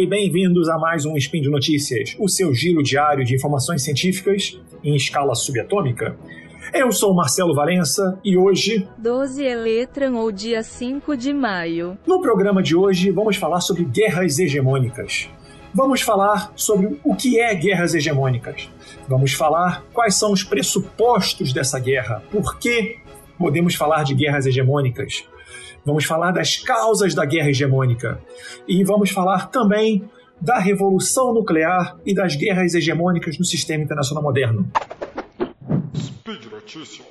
aí, bem-vindos a mais um Spin de Notícias, o seu giro diário de informações científicas em escala subatômica. Eu sou Marcelo Valença e hoje. 12 Eletran ou dia 5 de maio. No programa de hoje, vamos falar sobre guerras hegemônicas. Vamos falar sobre o que é guerras hegemônicas. Vamos falar quais são os pressupostos dessa guerra, por que podemos falar de guerras hegemônicas. Vamos falar das causas da guerra hegemônica. E vamos falar também da revolução nuclear e das guerras hegemônicas no sistema internacional moderno. Speed Notícias.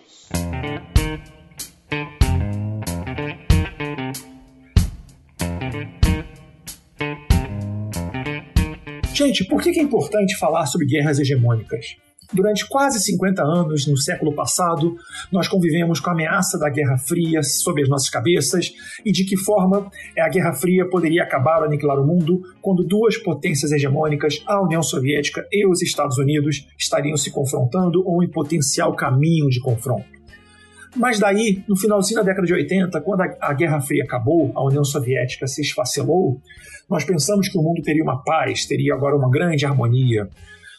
Gente, por que é importante falar sobre guerras hegemônicas? Durante quase 50 anos, no século passado, nós convivemos com a ameaça da Guerra Fria sobre as nossas cabeças e de que forma a Guerra Fria poderia acabar ou aniquilar o mundo quando duas potências hegemônicas, a União Soviética e os Estados Unidos, estariam se confrontando ou em potencial caminho de confronto. Mas daí, no finalzinho da década de 80, quando a, Guerra Fria acabou, a União Soviética se esfacelou, nós pensamos que o mundo teria uma paz, teria agora uma grande harmonia.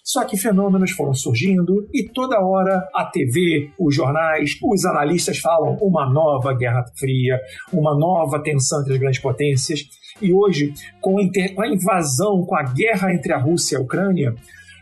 Só que fenômenos foram surgindo e toda hora a TV, os jornais, os analistas falam uma nova Guerra Fria, uma nova tensão entre as grandes potências. E hoje, com a invasão, com a guerra entre a Rússia e a Ucrânia,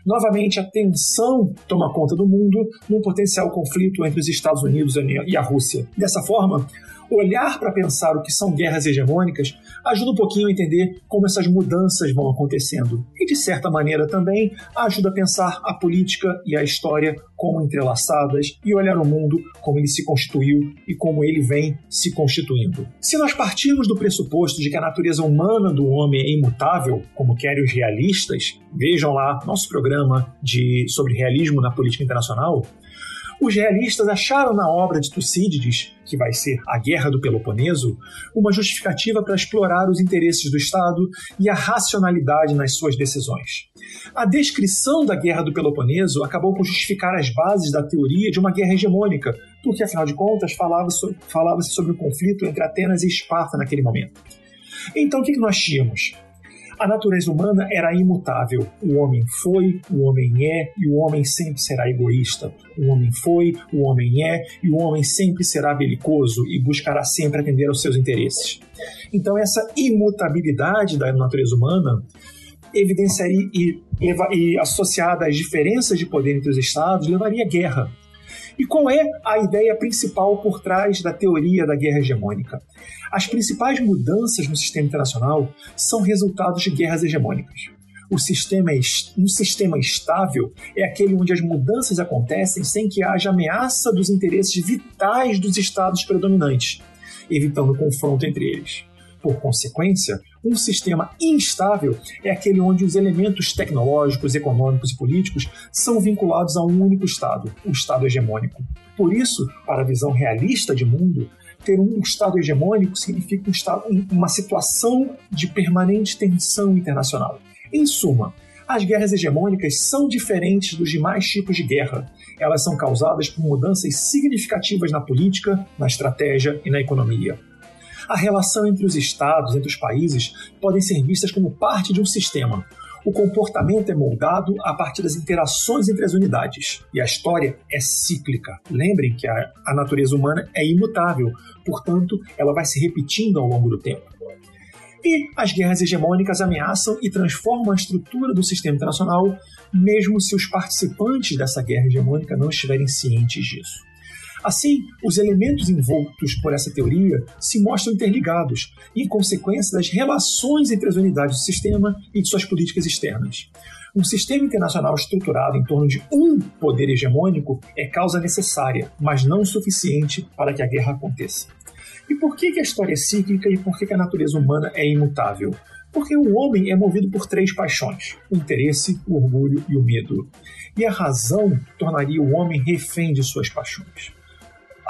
novamente a tensão toma conta do mundo num potencial conflito entre os Estados Unidos e a Rússia. Dessa forma, olhar para pensar o que são guerras hegemônicas ajuda um pouquinho a entender como essas mudanças vão acontecendo. E, de certa maneira, também ajuda a pensar a política e a história como entrelaçadas e olhar o mundo como ele se constituiu e como ele vem se constituindo. Se nós partirmos do pressuposto de que a natureza humana do homem é imutável, como querem os realistas, vejam lá nosso programa de, sobre realismo na política internacional, os realistas acharam na obra de Tucídides, que vai ser A Guerra do Peloponeso, uma justificativa para explorar os interesses do Estado e a racionalidade nas suas decisões. A descrição da Guerra do Peloponeso acabou por justificar as bases da teoria de uma guerra hegemônica, porque, afinal de contas, falava-se falava sobre o conflito entre Atenas e Esparta naquele momento. Então, o que nós tínhamos? A natureza humana era imutável. O homem foi, o homem é e o homem sempre será egoísta. O homem foi, o homem é e o homem sempre será belicoso e buscará sempre atender aos seus interesses. Então, essa imutabilidade da natureza humana evidenciaria e, e associada às diferenças de poder entre os estados levaria à guerra. E qual é a ideia principal por trás da teoria da guerra hegemônica? As principais mudanças no sistema internacional são resultados de guerras hegemônicas. O sistema, um sistema estável é aquele onde as mudanças acontecem sem que haja ameaça dos interesses vitais dos estados predominantes, evitando confronto entre eles. Por consequência, um sistema instável é aquele onde os elementos tecnológicos, econômicos e políticos são vinculados a um único Estado, o Estado hegemônico. Por isso, para a visão realista de mundo, ter um Estado hegemônico significa um estado, uma situação de permanente tensão internacional. Em suma, as guerras hegemônicas são diferentes dos demais tipos de guerra. Elas são causadas por mudanças significativas na política, na estratégia e na economia. A relação entre os estados, entre os países, podem ser vistas como parte de um sistema, o comportamento é moldado a partir das interações entre as unidades. E a história é cíclica. Lembrem que a, a natureza humana é imutável, portanto, ela vai se repetindo ao longo do tempo. E as guerras hegemônicas ameaçam e transformam a estrutura do sistema internacional, mesmo se os participantes dessa guerra hegemônica não estiverem cientes disso. Assim, os elementos envoltos por essa teoria se mostram interligados, em consequência das relações entre as unidades do sistema e de suas políticas externas. Um sistema internacional estruturado em torno de um poder hegemônico é causa necessária, mas não suficiente para que a guerra aconteça. E por que, a história é cíclica e por que, a natureza humana é imutável? Porque o homem é movido por três paixões: o interesse, o orgulho e o medo. E a razão tornaria o homem refém de suas paixões.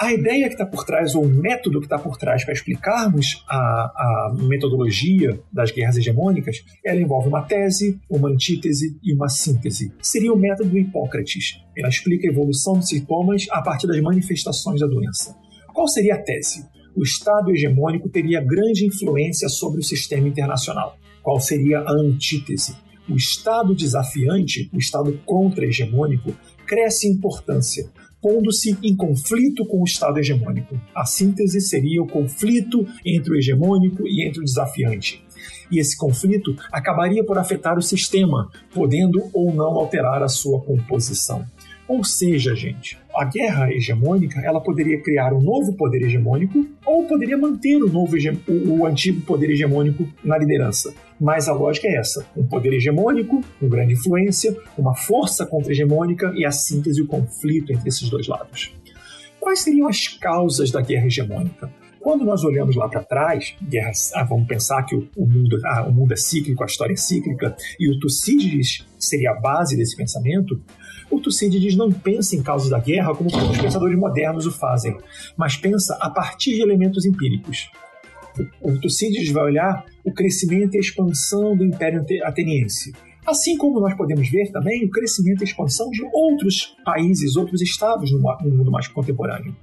A ideia que está por trás, ou o método que está por trás para explicarmos a, a, metodologia das guerras hegemônicas, ela envolve uma tese, uma antítese e uma síntese. Seria o método do Hipócrates. Ela explica a evolução dos sintomas a partir das manifestações da doença. Qual seria a tese? O Estado hegemônico teria grande influência sobre o sistema internacional. Qual seria a antítese? O Estado desafiante, o Estado contra-hegemônico, cresce em importância, pondo-se em conflito com o Estado hegemônico. A síntese seria o conflito entre o hegemônico e entre o desafiante. E esse conflito acabaria por afetar o sistema, podendo ou não alterar a sua composição. Ou seja, gente, a guerra hegemônica ela poderia criar um novo poder hegemônico ou poderia manter o, novo o, o antigo poder hegemônico na liderança. Mas a lógica é essa: um poder hegemônico, com grande influência, uma força contra-hegemônica e a síntese e o conflito entre esses dois lados. Quais seriam as causas da guerra hegemônica? Quando nós olhamos lá para trás, guerras, ah, vamos pensar que o, o mundo, ah, o mundo é cíclico, a história é cíclica, e o Tucídides seria a base desse pensamento, o Tucídides não pensa em causas da guerra como os pensadores modernos o fazem, mas pensa a partir de elementos empíricos. O Tucídides vai olhar o crescimento e a expansão do Império Ateniense. Assim como nós podemos ver também o crescimento e expansão de outros países, outros estados no mundo mais contemporâneo.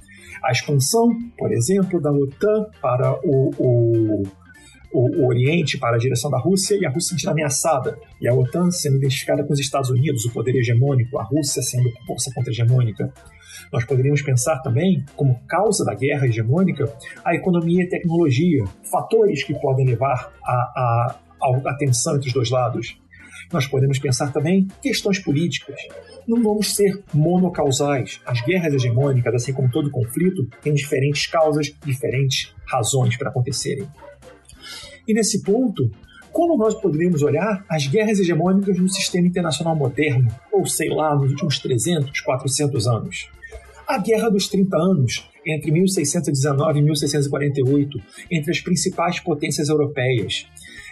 A expansão, por exemplo, da OTAN para o, o o, o, Oriente para a direção da Rússia e a Rússia sendo ameaçada, e a OTAN sendo identificada com os Estados Unidos, o poder hegemônico, a Rússia sendo força contra-hegemônica. Nós poderíamos pensar também, como causa da guerra hegemônica, a economia e tecnologia, fatores que podem levar a, a, a, a tensão entre os dois lados. Nós podemos pensar também questões políticas. Não vamos ser monocausais. As guerras hegemônicas, assim como todo conflito, têm diferentes causas, diferentes razões para acontecerem. E nesse ponto, como nós poderíamos olhar as guerras hegemônicas no sistema internacional moderno, ou sei lá, nos últimos 300, 400 anos? A Guerra dos 30 Anos, entre 1619 e 1648, entre as principais potências europeias.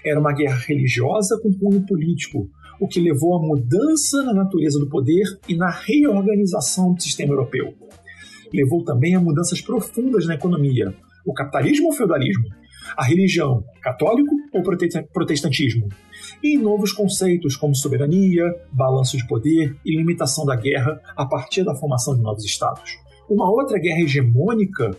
Era uma guerra religiosa com cunho político, o que levou à mudança na natureza do poder e na reorganização do sistema europeu. Levou também a mudanças profundas na economia, o capitalismo ou o feudalismo, a religião, católico ou protestantismo, e novos conceitos como soberania, balanço de poder e limitação da guerra a partir da formação de novos estados. Uma outra guerra hegemônica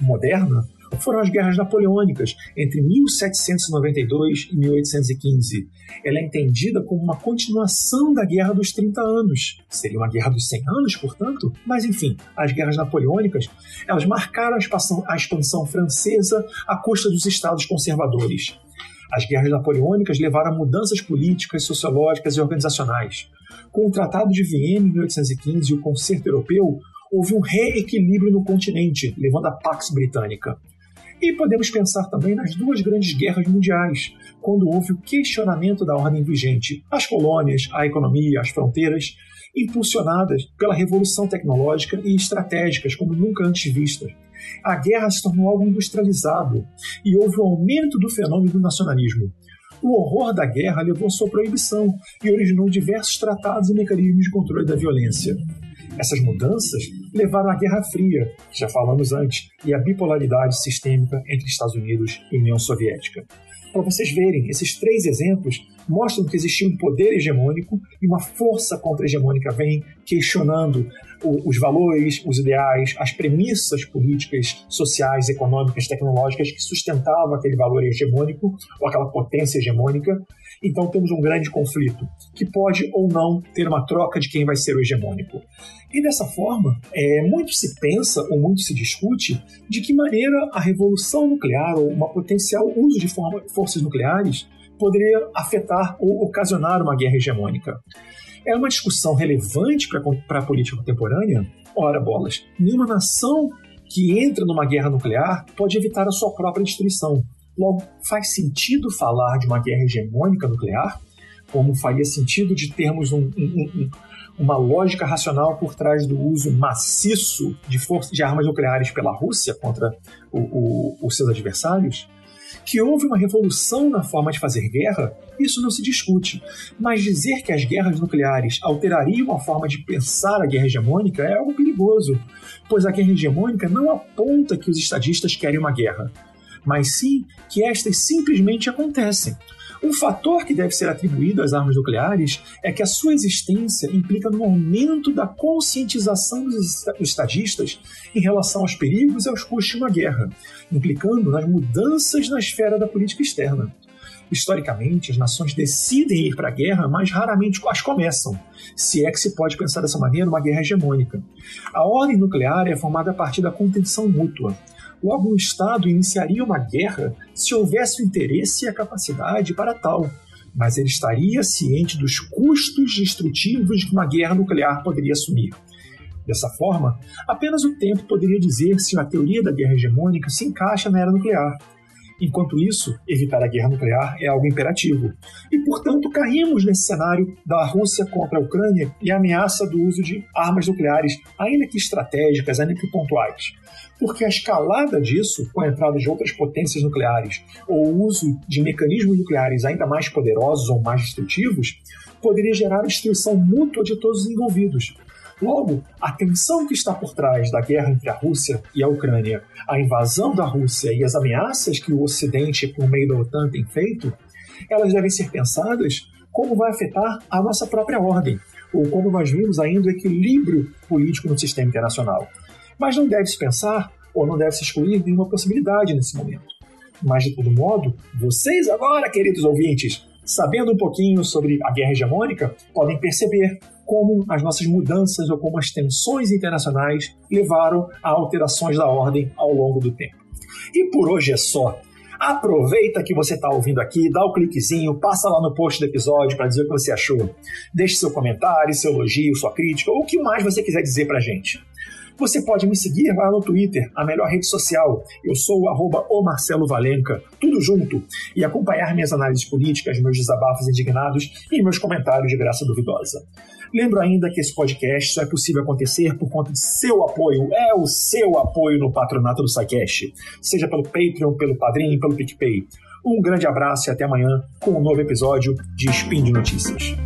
moderna foram as guerras napoleônicas entre 1792 e 1815. Ela é entendida como uma continuação da Guerra dos 30 Anos. Seria uma guerra dos 100 anos, portanto? Mas enfim, as guerras napoleônicas, elas marcaram a expansão, a francesa à custa dos estados conservadores. As guerras napoleônicas levaram a mudanças políticas, sociológicas e organizacionais. Com o Tratado de Viena em 1815 e o Concerto Europeu, houve um reequilíbrio no continente, levando à Pax Britânica. E podemos pensar também nas duas grandes guerras mundiais, quando houve o questionamento da ordem vigente, as colônias, a economia, as fronteiras, impulsionadas pela revolução tecnológica e estratégicas como nunca antes vistas. A guerra se tornou algo industrializado e houve um aumento do fenômeno do nacionalismo. O horror da guerra levou sua proibição e originou diversos tratados e mecanismos de controle da violência. Essas mudanças levaram à Guerra Fria, que já falamos antes, e à bipolaridade sistêmica entre Estados Unidos e União Soviética. Para vocês verem, esses três exemplos mostram que existia um poder hegemônico e uma força contra-hegemônica vem questionando os valores, os ideais, as premissas políticas, sociais, econômicas, tecnológicas que sustentavam aquele valor hegemônico ou aquela potência hegemônica. Então temos um grande conflito que pode ou não ter uma troca de quem vai ser o hegemônico. E dessa forma, é, muito se pensa ou muito se discute de que maneira a revolução nuclear ou uma potencial uso de forma, forças nucleares poderia afetar ou ocasionar uma guerra hegemônica. É uma discussão relevante para a política contemporânea? Ora, bolas, nenhuma nação que entra numa guerra nuclear pode evitar a sua própria destruição. Logo, faz sentido falar de uma guerra hegemônica nuclear? Como faria sentido de termos um, um, um, uma lógica racional por trás do uso maciço de, força, de armas nucleares pela Rússia contra o, o, os seus adversários? Que houve uma revolução na forma de fazer guerra, isso não se discute. Mas dizer que as guerras nucleares alterariam a forma de pensar a guerra hegemônica é algo perigoso, pois a guerra hegemônica não aponta que os estadistas querem uma guerra, mas sim que estas simplesmente acontecem. Um fator que deve ser atribuído às armas nucleares é que a sua existência implica no aumento da conscientização dos estadistas em relação aos perigos e aos custos de uma guerra, implicando nas mudanças na esfera da política externa. Historicamente, as nações decidem ir para a guerra, mas raramente as começam, se é que se pode pensar dessa maneira uma guerra hegemônica. A ordem nuclear é formada a partir da contenção mútua. Logo, Estado iniciaria uma guerra se houvesse o interesse e a capacidade para tal, mas ele estaria ciente dos custos destrutivos que uma guerra nuclear poderia assumir. Dessa forma, apenas o tempo poderia dizer se a teoria da guerra hegemônica se encaixa na era nuclear. Enquanto isso, evitar a guerra nuclear é algo imperativo. E, portanto, caímos nesse cenário da Rússia contra a Ucrânia e a ameaça do uso de armas nucleares, ainda que estratégicas, ainda que pontuais. Porque a escalada disso, com a entrada de outras potências nucleares ou o uso de mecanismos nucleares ainda mais poderosos ou mais destrutivos, poderia gerar destruição mútua de todos os envolvidos, Logo, a tensão que está por trás da guerra entre a Rússia e a Ucrânia, a invasão da Rússia e as ameaças que o Ocidente, por meio da OTAN, tem feito, elas devem ser pensadas como vai afetar a nossa própria ordem, ou como nós vimos ainda o equilíbrio político no sistema internacional. Mas não deve-se pensar, ou não deve-se excluir nenhuma possibilidade nesse momento. Mas, de todo modo, vocês agora, queridos ouvintes, sabendo um pouquinho sobre a guerra hegemônica, podem perceber como as nossas mudanças ou como as tensões internacionais levaram a alterações da ordem ao longo do tempo. E por hoje é só. Aproveita que você está ouvindo aqui, dá o cliquezinho, passa lá no post do episódio para dizer o que você achou. Deixe seu comentário, seu elogio, sua crítica ou o que mais você quiser dizer para gente. Você pode me seguir lá no Twitter, a melhor rede social. Eu sou o Marcelo Valenca, tudo junto, e acompanhar minhas análises políticas, meus desabafos indignados e meus comentários de graça duvidosa. Lembro ainda que esse podcast só é possível acontecer por conta de seu apoio, é o seu apoio no patronato do SciCast, seja pelo Patreon, pelo Padrim, pelo PicPay. Um grande abraço e até amanhã com um novo episódio de Spin de Notícias.